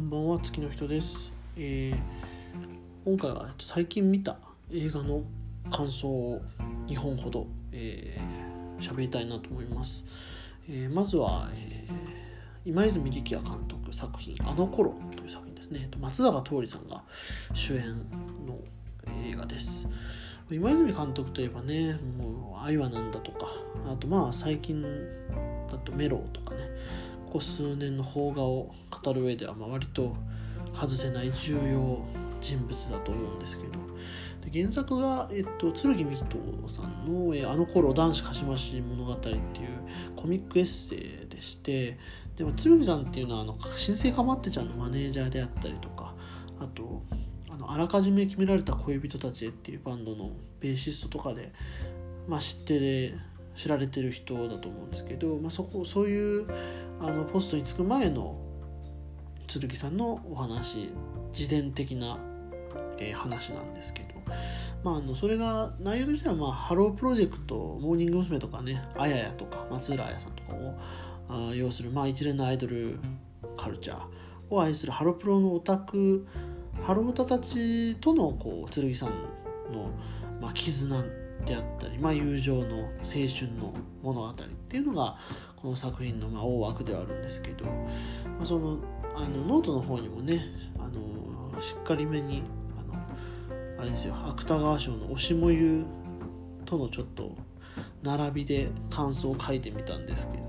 こんばんは月の人です、えー今回はえっと最近見た映画の感想を2本ほど喋、えー喋りたいなと思います、えーまずは、えー今泉力也監督作品「あの頃」という作品ですね。と松坂桃李さんが主演の映画です。今泉監督といえばねもう「愛はなんだ」とかあとまあ最近だと「メロ」とかここ数年の邦画を語る上ではまあ割と外せない重要人物だと思うんですけど。で原作が、えっと、剣美人さんのえ「あの頃男子かしまし物語」っていうコミックエッセイでして。でも剣さんっていうのはあの新生かまってちゃんのマネージャーであったりとかあとあのあらかじめ決められた恋人たちへっていうバンドのベーシストとかで、まあ、知ってで知られてる人だと思うんですけど、まあ、そこそういうあのポストに就く前の劔さんのお話自伝的な、えー話なんですけど、まあ、あのそれが内容としては、まあ、ハロープロジェクトモーニング娘。とかねあややとか松浦亜弥さんとかをあ擁する、まあ、一連のアイドルカルチャーを愛するハロプロのオタクハロオタたちとのこう劔さんの、まあ、絆であったり、まあ、友情の青春の物語っていうのがこの作品のま大枠ではあるんですけど、まあ、そのあのノートの方にもねあのしっかりめにあのあれですよ芥川賞の「推しもゆ」とのちょっと並びで感想を書いてみたんですけど、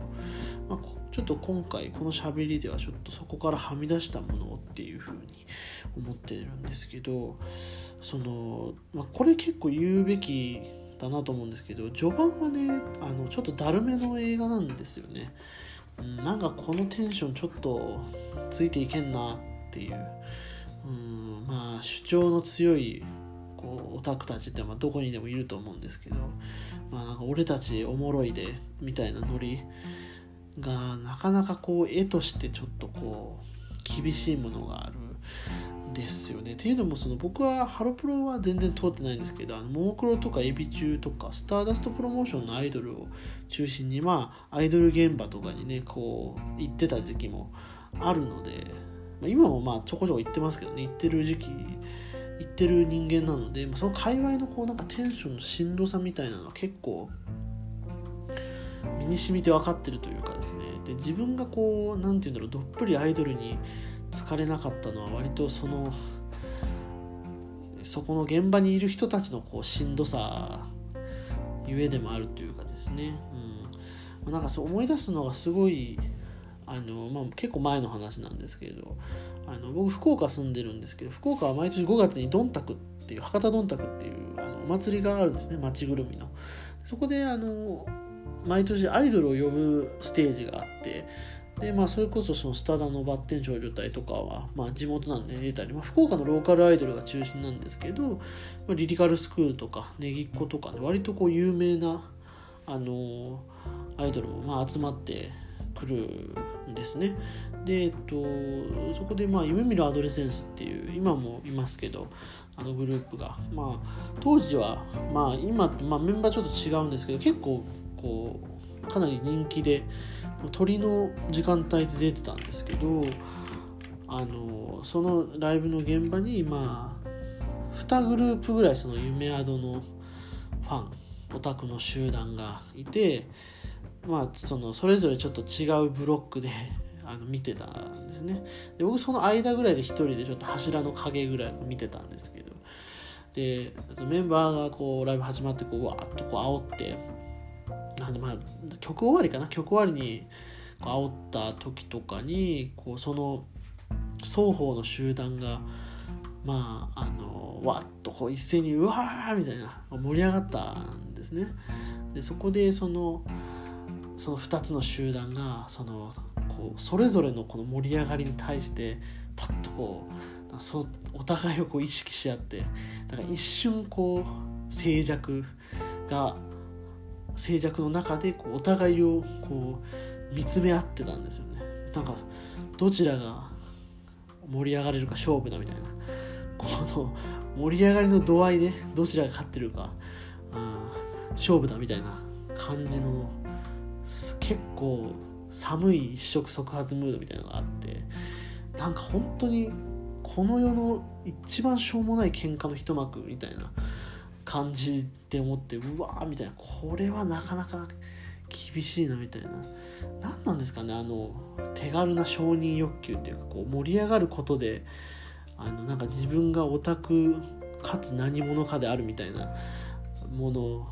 まあ、ちょっと今回この喋りではちょっとそこからはみ出したものっていうふうに思ってるんですけどその、まあ、これ結構言うべきだなと思うんですけど序盤はねあのちょっとだるめの映画なんですよね、うん、なんかこのテンションちょっとついていけんなっていう、うん、まあ主張の強いこうオタクたちってまあどこにでもいると思うんですけど、まあ、なんか俺たちおもろいでみたいなノリがなかなかこう絵としてちょっとこう厳しいものがある。ですよね。っていうのもその僕はハロプロは全然通ってないんですけどあのももクロとかエビ中とかスターダストプロモーションのアイドルを中心にまあアイドル現場とかにねこう行ってた時期もあるので、まあ、今もまあちょこちょこ行ってますけどね行ってる時期行ってる人間なので、まあ、その界隈のこうなんかテンションのしんどさみたいなのは結構身に染みて分かってるというかですねで自分がこう何て言うんだろうどっぷりアイドルに疲れなかったのは割とそのそこの現場にいる人たちのこうしんどさゆえでもあるというかですね、うん、なんかそう思い出すのがすごいあの、まあ、結構前の話なんですけれどあの僕福岡住んでるんですけど福岡は毎年5月にどんたくっていう博多どんたくっていうあのお祭りがあるんですね町ぐるみの。そこであの毎年アイドルを呼ぶステージがあってでまあそれこそそのスタダのバッテン少女隊とかは、まあ、地元なんで出たり、まあ、福岡のローカルアイドルが中心なんですけど、まあ、リリカルスクールとかネギっ子とかね割とこう有名なあのアイドルもまあ集まってくるんですね。で、えっと、そこでまあ夢見るアドレセンスっていう今もいますけどあのグループが。まあ当時はまあ今、まあ、メンバーちょっと違うんですけど結構こうかなり人気で鳥の時間帯で出てたんですけどあのそのライブの現場にまあ2グループぐらいその夢アドのファンオタクの集団がいてまあそのそれぞれちょっと違うブロックで あの見てたんですね。で僕その間ぐらいで一人でちょっと柱の影ぐらい見てたんですけどでメンバーがこうライブ始まってこうわーっとこう煽ってなんでまあ曲終わりかな？曲終わりにこう煽った時とかにこうその双方の集団がまああのわっとこう一斉にうわーみたいな盛り上がったんですね。でそこでそのその2つの集団がそのこうそれぞれのこの盛り上がりに対してパッとこうそお互いをこう意識し合ってだから一瞬こう静寂が静寂の中でこうお互いをこう見つめ合ってたんですよね。なんかどちらが盛り上がれるか勝負だみたいな。この盛り上がりの度合いでどちらが勝ってるか、うん、勝負だみたいな感じの結構寒い一触即発ムードみたいなのがあってなんか本当にこの世の一番しょうもない喧嘩の一幕みたいな感じで思ってうわーみたいな。これはなかなか厳しいなみたいな。何なんですかねあの手軽な承認欲求っていうかこう盛り上がることであのなんか自分がオタクかつ何者かであるみたいなもの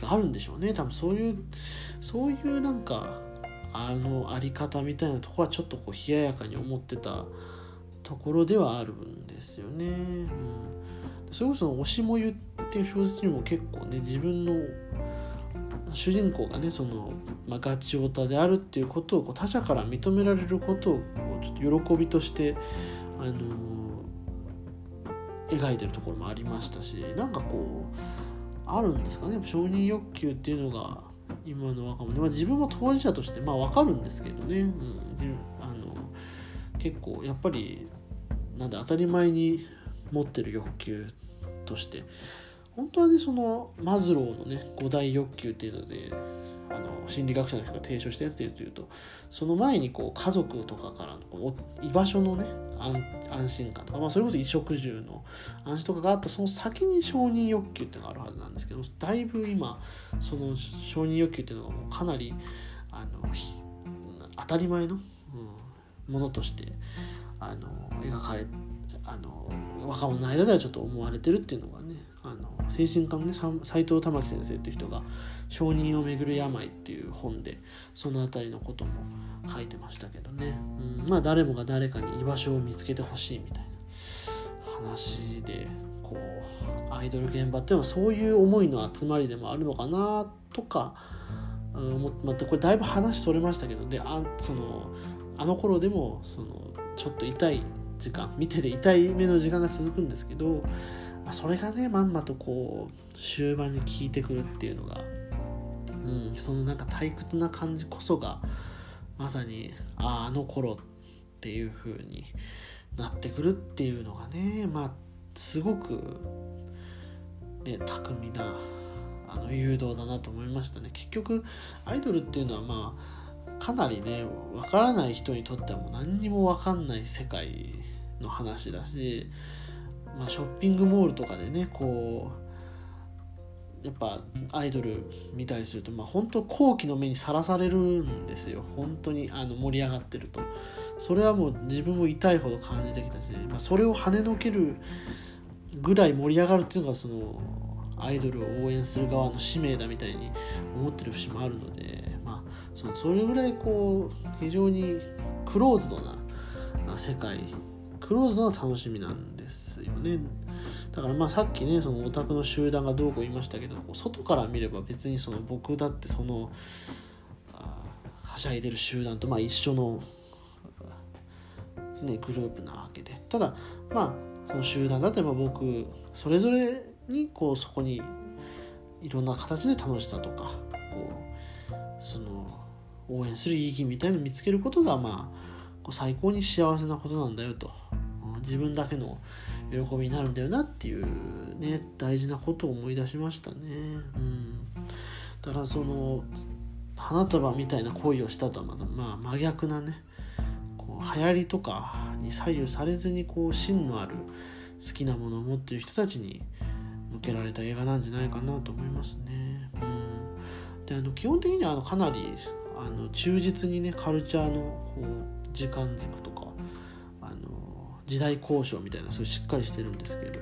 があるんでしょうね。多分そういうそういうなんかあのあり方みたいなとこはちょっとこう冷ややかに思ってたところではあるんですよね。うん、それこそ「推しもゆ」っていう小説にも結構ね自分の主人公がねその、まあ、ガチオタであるっていうことをこう他者から認められることをちょっと喜びとしてあの描いてるところもありましたしなんかこうあるんですかね。承認欲求っていうのが今の若者、まあ、自分も当事者としてまあ分かるんですけどね、うん、あの結構やっぱりなんで当たり前に持ってる欲求として本当はねそのマズローのね五大欲求っていうのであの心理学者の人が提唱したやつでいうとその前にこう家族とかからの居場所のね安心感とか、まあ、それこそ衣食住の安心とかがあったその先に承認欲求っていうのがあるはずなんですけどだいぶ今その承認欲求っていうのがもうかなりあの当たり前の、うん、ものとしてあの描かれあの若者の間ではちょっと思われてるっていうのがねあの精神科のね斎藤玉樹先生っていう人が「承認をめぐる病」っていう本でその辺りのことも書いてましたけどね、うん、まあ誰もが誰かに居場所を見つけてほしいみたいな話でこうアイドル現場っていうのはそういう思いの集まりでもあるのかなとか思ってまたこれだいぶ話それましたけどであそのあの頃でもそのちょっと痛い時間見てて痛い目の時間が続くんですけど、まあ、それがねまんまとこう終盤に効いてくるっていうのが、うん、そのなんか退屈な感じこそがまさにああの頃っていう風になってくるっていうのがねまあすごくね巧みなあの誘導だなと思いましたね。結局アイドルっていうのはまあかなりねわからない人にとってはも何にもわかんない世界の話だし、まあ、ショッピングモールとかでねこうやっぱアイドル見たりすると、まあ、本当好奇の目にさらされるんですよ。本当にあの盛り上がってると。それはもう自分も痛いほど感じてきたし、まあ、それを跳ねのけるぐらい盛り上がるっていうのがそのアイドルを応援する側の使命だみたいに思ってる節もあるので、そのそれぐらいこう非常にクローズドな世界クローズドな楽しみなんですよね。だからまあさっきねそのオタクの集団がどうこう言いましたけど外から見れば別にその僕だってそのはしゃいでる集団とまあ一緒の、ね、グループなわけで。ただまあその集団だってまあ僕それぞれにこうそこにいろんな形で楽しさとか応援する意義みたいなのを見つけることがまあ最高に幸せなことなんだよと自分だけの喜びになるんだよなっていうね大事なことを思い出しましたね。うん、だからその花束みたいな恋をしたとはまた、まあ、真逆なねこう流行りとかに左右されずにこう芯のある好きなものを持ってる人たちに向けられた映画なんじゃないかなと思いますね。うん、であの基本的にはあのかなりあの忠実にねカルチャーのこう時間軸とかあの時代交渉みたいなそういうしっかりしてるんですけど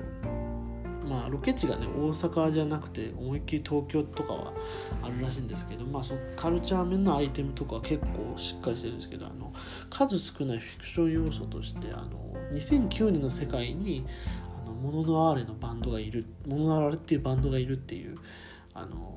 まあロケ地がね大阪じゃなくて思いっきり東京とかはあるらしいんですけどまあそのカルチャー面のアイテムとかは結構しっかりしてるんですけどあの数少ないフィクション要素としてあの2009年の世界にあのモノノアーレのバンドがいるモノノアーレっていうバンドがいるっていうあの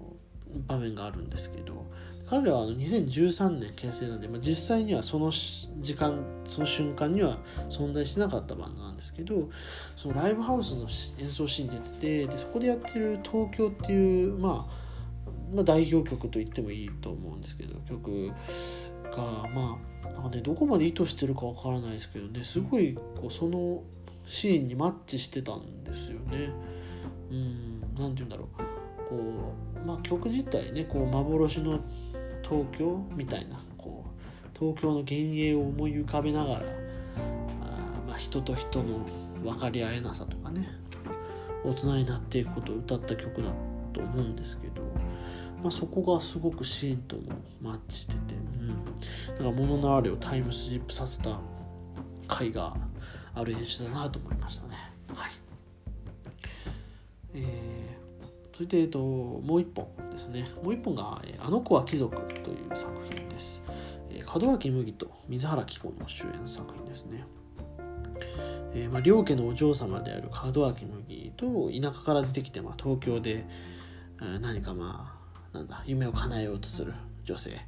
場面があるんですけど彼らは2013年結成なんで、まあ、実際にはその時間その瞬間には存在してなかったバンドなんですけどそのライブハウスの演奏シーンに出ててでそこでやってる「東京」っていう、まあ、まあ代表曲と言ってもいいと思うんですけど曲がまあなんかねどこまで意図してるかわからないですけどねすごいこうそのシーンにマッチしてたんですよね。うん何て言うんだろうこう、まあ、曲自体ねこう幻の東京みたいなこう東京の幻影を思い浮かべながらああ、人と人の分かり合えなさとかね大人になっていくことを歌った曲だと思うんですけど、まあ、そこがすごくシーンともマッチしてて、うん、だか物のあれをタイムスリップさせた回がある演出だなと思いましたね。はい。えー、それで、えっと、もう一本。ですねもう一本が「あの子は貴族」という作品です。門脇麦と水原希子の主演作品ですね。えー、まあ、両家のお嬢様である門脇麦と田舎から出てきて、まあ、東京で、えー、何かまあなんだ夢を叶えようとする女性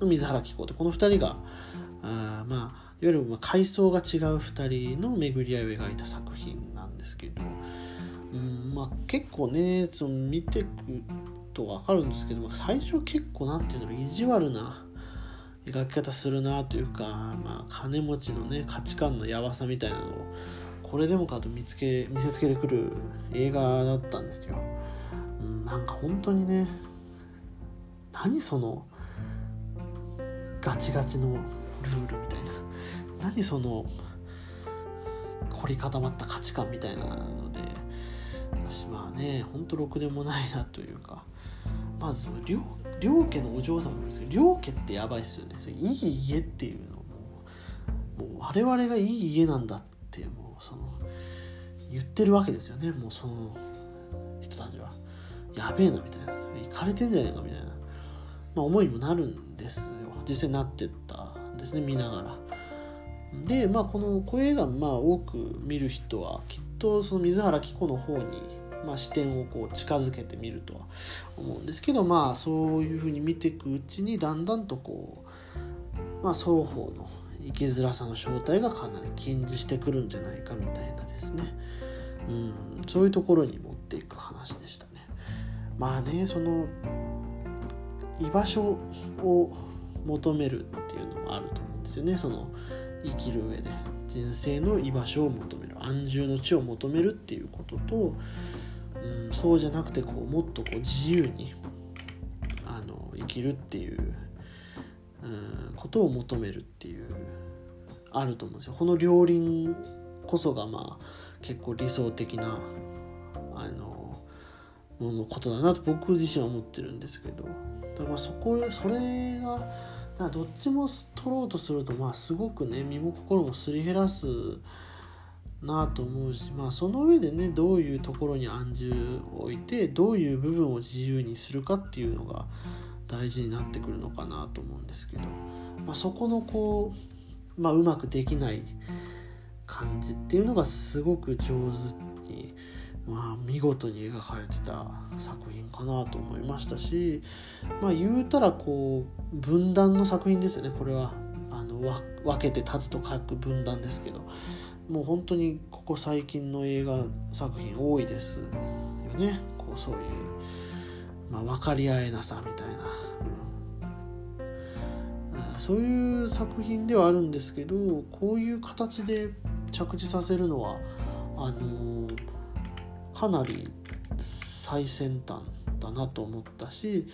の水原希子でこの2人があまあいわゆるまあ階層が違う2人の巡り合いを描いた作品なんですけど、うんまあ、結構ねその見てくと分かるんですけど最初結構なんていう意地悪な描き方するなというか、まあ、金持ちのね価値観のやばさみたいなのをこれでもかと見つけ見せつけてくる映画だったんですよ。うん、なんか本当にね何そのガチガチのルールみたいな何その凝り固まった価値観みたいなので私まあねほんとろくでもないなというかまず両両家のお嬢様なんですけど両家ってやばいっすよね。そいい家っていうのももう我々がいい家なんだってもうその言ってるわけですよね。もうその人たちは。やべえな。みたいな。行かれてんじゃねえかみたいな、まあ、思いにもなるんですよ。実際なってった。んですね見ながら。でまあこのこういう映画まあ多く見る人はきっとその水原希子の方にまあ、視点をこう近づけてみるとは思うんですけどまあそういうふうに見ていくうちにだんだんとこう、まあ、双方の生きづらさの正体がかなり近似してくるんじゃないかみたいなですね、うん、そういうところに持っていく話でしたね。まあねその居場所を求めるっていうのもあると思うんですよね。その生きる上で。人生の居場所を求める。安住の地を求めるっていうこととうん、そうじゃなくてこうもっとこう自由にあの生きるっていう、うん、ことを求めるっていうあると思うんですよ。この両輪こそがまあ結構理想的なあのものことだなと僕自身は思ってるんですけどだまあそこそれがどっちも取ろうとするとまあすごくね身も心もすり減らすなと思うし、まあ、その上でねどういうところに安住を置いてどういう部分を自由にするかっていうのが大事になってくるのかなと思うんですけど、まあ、そこのこう、まあ、うまくできない感じっていうのがすごく上手に、まあ、見事に描かれてた作品かなと思いましたし、まあ、言うたらこう分断の作品ですよねこれはあの分けて立つと書く分断ですけど。もう本当にここ最近の映画作品多いですよね。こうそういう、まあ、分かり合えなさみたいな、うん、そういう作品ではあるんですけどこういう形で着地させるのはあのかなり最先端だなと思ったし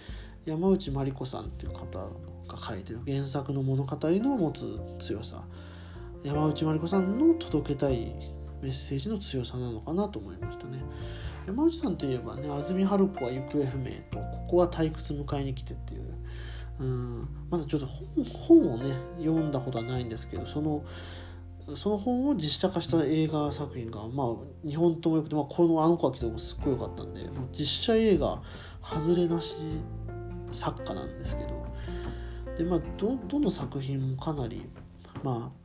山内まりこさんっていう方が書いてる原作の物語の持つ強さ。山内まりこさんの届けたいメッセージの強さなのかなと思いましたね。山内さんといえばね安住春子は行方不明とここは退屈迎えに来てっていう。うんまだちょっと本をね読んだことはないんですけどそのその本を実写化した映画作品が、まあ、2本ともよくて、まあ、この「あの子は貴族」もすっごい良かったんで実写映画外れなし作家なんですけど。で、まあ、どどの作品もかなり、まあ、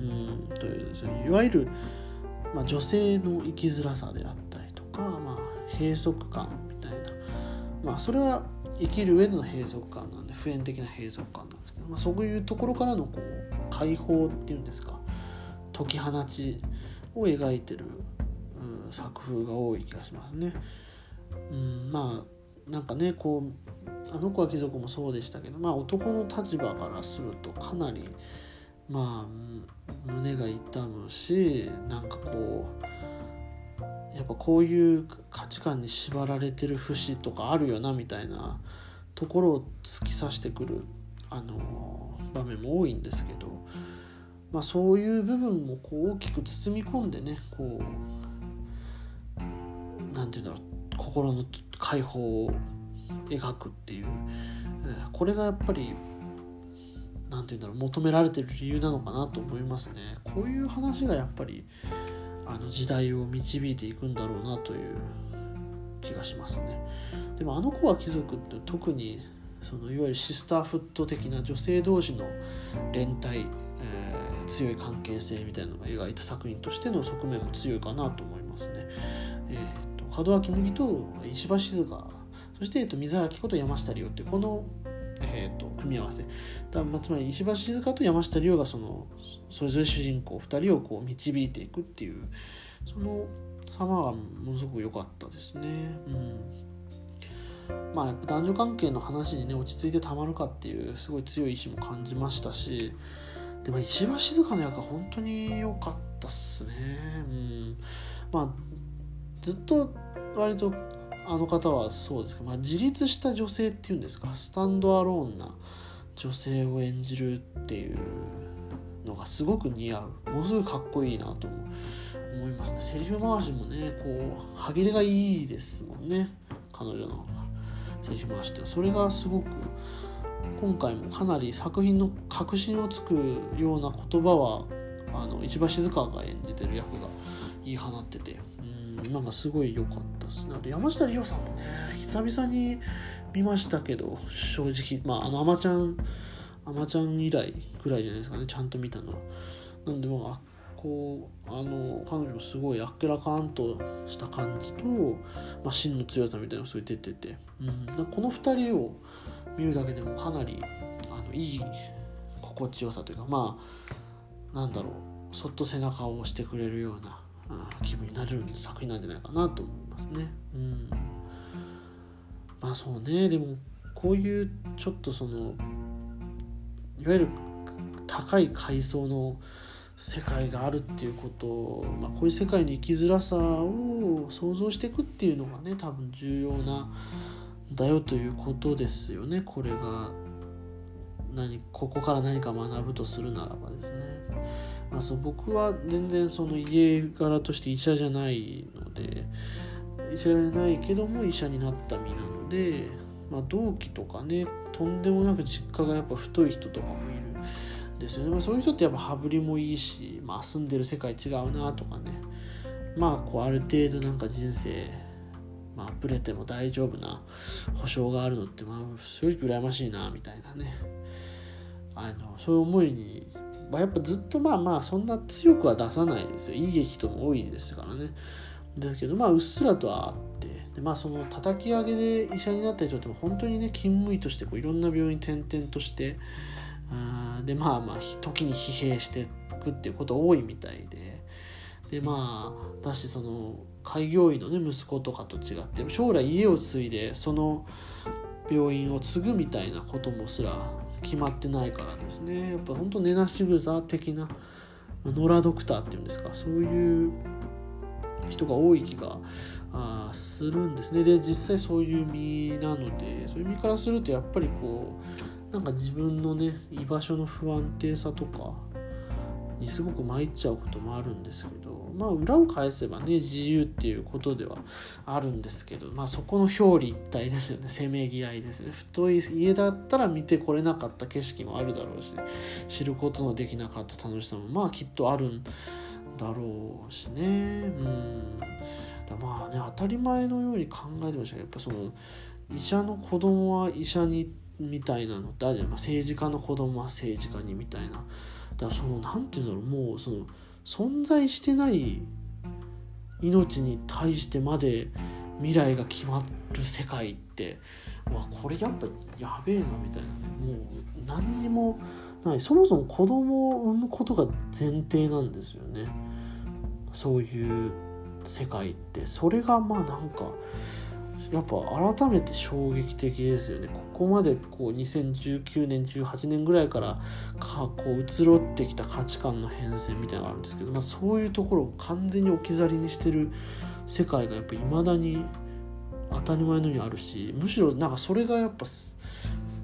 うんといういわゆる、まあ、女性の生きづらさであったりとか、まあ、閉塞感みたいな、まあ、それは生きる上での閉塞感なんで普遍的な閉塞感なんですけど、まあ、そういうところからのこう解放っていうんですか解き放ちを描いてる、うん、作風が多い気がしますね。うん、まあなんかねこうあの子は貴族もそうでしたけどまあ男の立場からするとかなりまあ胸が痛むしなんかこうやっぱこういう価値観に縛られてる節とかあるよなみたいなところを突き刺してくるあの場面も多いんですけどまあ、そういう部分もこう大きく包み込んでねこう何て言うんだろう心の解放を描くっていうこれがやっぱり何て言うんだろう求められてる理由なのかなと思いますねこういう話がやっぱりあの時代を導いていくんだろうなという気がしますねでもあの子は貴族って特にそのいわゆるシスターフット的な女性同士の連帯、えー、強い関係性みたいなのが描いた作品としての側面も強いかなと思いますね。えーと、門脇麦と石橋静香そして、えーと、水原希子と山下理央ってこの、えーと、組み合わせだ、まあ、つまり石橋静香と山下理央がそのそれぞれ主人公2人をこう導いていくっていうその様がものすごく良かったですね。うんまあ、やっぱ男女関係の話にね落ち着いてたまるかっていうすごい強い意志も感じましたしでも一番静かな役は本当に良かったっすね。うん、まあずっと割とあの方はそうですけど、まあ、自立した女性っていうんですか？スタンドアローンな女性を演じるっていうのがすごく似合う。ものすごいかっこいいなと思いますね。セリフ回しもねこう歯切れがいいですもんね。彼女のセリフ回しってそれがすごく今回もかなり作品の核心をつくような言葉はあの石橋静香が演じてる役が言い放ってて。なんかすごい良かったですね。あと山下理央さんもね久々に見ましたけど正直まああのあまちゃんあまちゃん以来ぐらいじゃないですかねちゃんと見たのは。なんでまあこうあの彼女もすごいあっけらかんとした感じと、まあ、芯の強さみたいなのがすごい出てて、うん、この2人を見るだけでもかなりあのいい心地よさというかまあなんだろうそっと背中を押してくれるような気分になれる作品なんじゃないかなと思いますね。うん、まあそうね。でもこういうちょっとそのいわゆる高い階層の世界があるっていうこと、まあ、こういう世界の生きづらさを想像していくっていうのがね多分重要なだよということですよねこれが。何ここから何か学ぶとするならばですね、まあ、そう僕は全然その家柄として医者じゃないので医者じゃないけども医者になった身なので、まあ、同期とかねとんでもなく実家がやっぱ太い人とかもいるですよね、まあ、そういう人ってやっぱ羽振りもいいし、まあ、住んでる世界違うなとかね。まあこうある程度なんか人生まあブレても大丈夫な保証があるのってまあ正直羨ましいなみたいなね。あのそういう思いに、まあ、やっぱずっとまあまあそんな強くは出さないですよ。いい人も多いですからね。ですけどまあうっすらとはあって。でまあその叩き上げで医者になった人って本当にね勤務医としてこういろんな病院転々としてあでまあまあ時に疲弊していくっていうこと多いみたいで。でまあだしその開業医のね息子とかと違って将来家を継いでその病院を継ぐみたいなこともすら決まってないからですね。やっぱ本当寝なしぐさ的なノラドクターっていうんですか。そういう人が多い気があするんですね。で実際そういう身なのでそういう身からするとやっぱりこうなんか自分のね居場所の不安定さとかにすごく参っちゃうこともあるんですけどまあ裏を返せばね自由っていうことではあるんですけどまあそこの表裏一体ですよね。せめぎ合いですね。太い家だったら見てこれなかった景色もあるだろうし知ることのできなかった楽しさもまあきっとあるんだろうしね。うん。だまあね当たり前のように考えてましたけどやっぱその医者の子供は医者にみたいなのってあるじゃん、まあ、政治家の子供は政治家にみたいなだからその何て言うんだろうもうその存在してない命に対してまで未来が決まる世界ってわこれやっぱやべえなみたいなもう何にもない。そもそも子供を産むことが前提なんですよね。そういう世界って。それがまあなんかやっぱ改めて衝撃的ですよね。ここまでこう2019年18年ぐらいからかこう移ろってきた価値観の変遷みたいなのがあるんですけど、まあ、そういうところを完全に置き去りにしてる世界がやっぱいまだに当たり前のようにあるしむしろなんかそれがやっぱ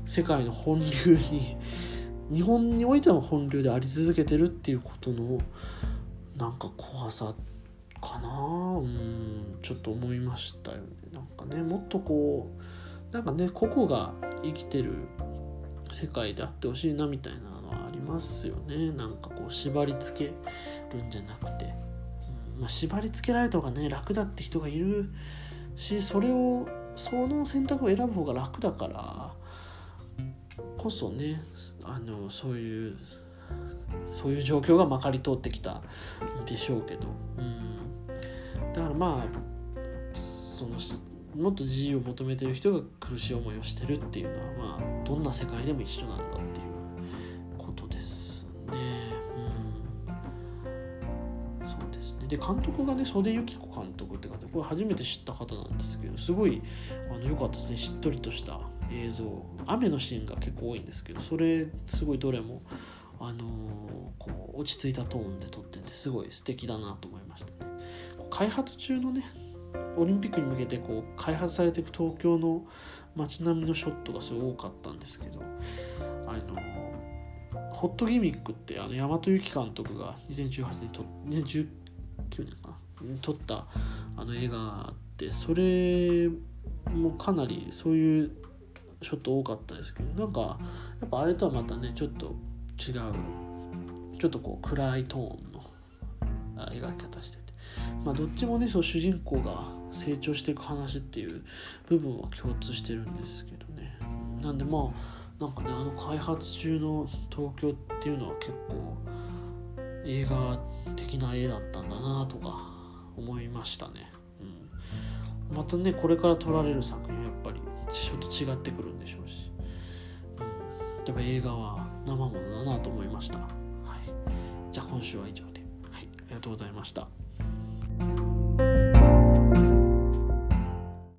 世界の本流に 日本においては本流であり続けてるっていうことのなんか怖さってかな。うんちょっと思いましたよね。なんかねもっとこうなんかね個々が生きてる世界であってほしいなみたいなのはありますよね。なんかこう縛りつけるんじゃなくて、うんまあ、縛りつけられた方がね楽だって人がいるしそれをその選択を選ぶ方が楽だからこそねあのそういうそういう状況がまかり通ってきたんでしょうけど、うん、だからまあそのもっと自由を求めてる人が苦しい思いをしてるっていうのはまあどんな世界でも一緒なんだっていうことですね。うん、そうですね。で監督がね袖由紀子監督って方これ初めて知った方なんですけどすごいあの良かったですね。しっとりとした映像雨のシーンが結構多いんですけどそれすごいどれもあのー、こう落ち着いたトーンで撮っててすごい素敵だなと思いました。ね開発中のねオリンピックに向けてこう開発されていく東京の街並みのショットがすごい多かったんですけどあのホットギミックってあの大和由紀監督が2018年と2019年かな撮ったあの映画があってそれもかなりそういうショット多かったですけどなんかやっぱあれとはまたねちょっと違うちょっとこう暗いトーンの描き方して。まあどっちもねそう主人公が成長していく話っていう部分は共通してるんですけどね。なんでまあなんかねあの開発中の東京っていうのは結構映画的な絵だったんだなとか思いましたね、うん、またねこれから撮られる作品はやっぱりちょっと違ってくるんでしょうし、うん、やっぱ映画は生ものだなと思いました。はい、じゃあ今週は以上で、はい、ありがとうございました。